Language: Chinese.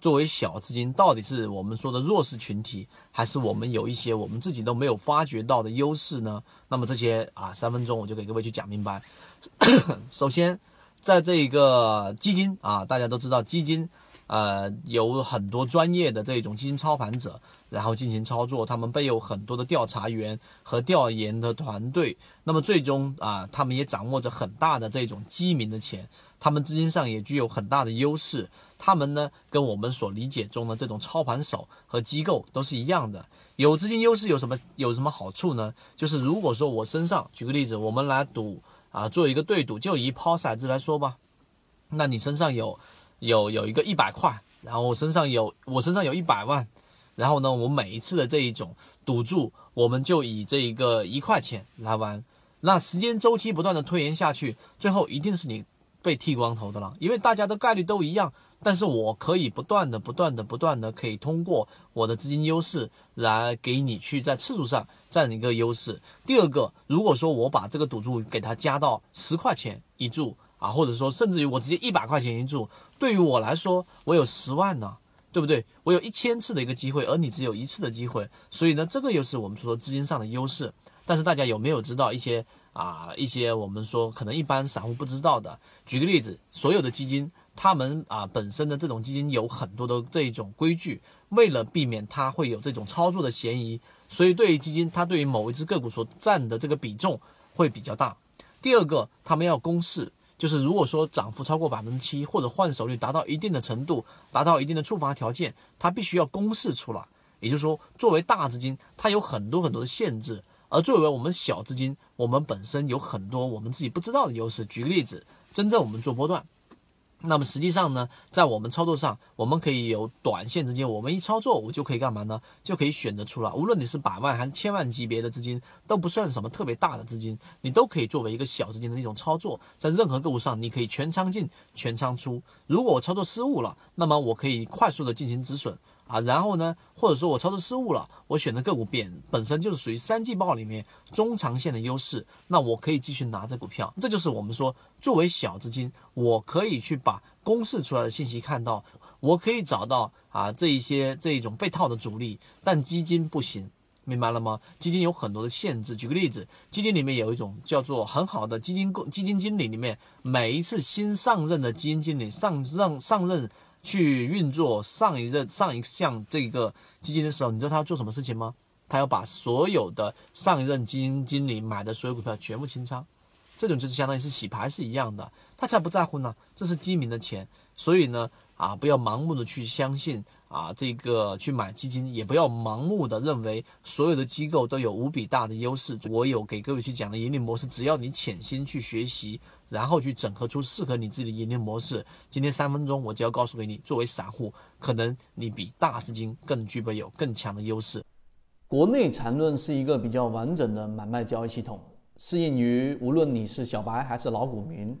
作为小资金，到底是我们说的弱势群体，还是我们有一些我们自己都没有发掘到的优势呢？那么这些啊，三分钟我就给各位去讲明白。首先，在这个基金啊，大家都知道基金，呃，有很多专业的这种基金操盘者，然后进行操作，他们背有很多的调查员和调研的团队，那么最终啊，他们也掌握着很大的这种基民的钱。他们资金上也具有很大的优势，他们呢跟我们所理解中的这种操盘手和机构都是一样的。有资金优势有什么有什么好处呢？就是如果说我身上，举个例子，我们来赌啊，做一个对赌，就以抛骰子来说吧。那你身上有有有一个一百块，然后我身上有我身上有一百万，然后呢，我每一次的这一种赌注，我们就以这一个一块钱来玩。那时间周期不断的推延下去，最后一定是你。被剃光头的了，因为大家的概率都一样，但是我可以不断的、不断的、不断的，可以通过我的资金优势来给你去在次数上占一个优势。第二个，如果说我把这个赌注给它加到十块钱一注啊，或者说甚至于我直接一百块钱一注，对于我来说，我有十万呢，对不对？我有一千次的一个机会，而你只有一次的机会，所以呢，这个又是我们说资金上的优势。但是大家有没有知道一些？啊，一些我们说可能一般散户不知道的，举个例子，所有的基金，他们啊本身的这种基金有很多的这种规矩，为了避免它会有这种操作的嫌疑，所以对于基金，它对于某一只个股所占的这个比重会比较大。第二个，他们要公示，就是如果说涨幅超过百分之七，或者换手率达到一定的程度，达到一定的触发条件，它必须要公示出来。也就是说，作为大资金，它有很多很多的限制。而作为我们小资金，我们本身有很多我们自己不知道的优势。举个例子，真正我们做波段，那么实际上呢，在我们操作上，我们可以有短线资金，我们一操作，我就可以干嘛呢？就可以选择出来。无论你是百万还是千万级别的资金，都不算什么特别大的资金，你都可以作为一个小资金的一种操作。在任何个股上，你可以全仓进，全仓出。如果我操作失误了，那么我可以快速的进行止损。啊，然后呢，或者说我操作失误了，我选的个股本本身就是属于三季报里面中长线的优势，那我可以继续拿着股票。这就是我们说，作为小资金，我可以去把公示出来的信息看到，我可以找到啊这一些这一种被套的主力，但基金不行，明白了吗？基金有很多的限制。举个例子，基金里面有一种叫做很好的基金基金经理里面，每一次新上任的基金经理上任上任。去运作上一任上一项这个基金的时候，你知道他要做什么事情吗？他要把所有的上一任基金经理买的所有股票全部清仓，这种就是相当于是洗牌是一样的，他才不在乎呢，这是基民的钱，所以呢，啊，不要盲目的去相信。啊，这个去买基金也不要盲目的认为所有的机构都有无比大的优势。我有给各位去讲的盈利模式，只要你潜心去学习，然后去整合出适合你自己的盈利模式。今天三分钟我就要告诉给你，作为散户，可能你比大资金更具备有更强的优势。国内缠论是一个比较完整的买卖交易系统，适应于无论你是小白还是老股民。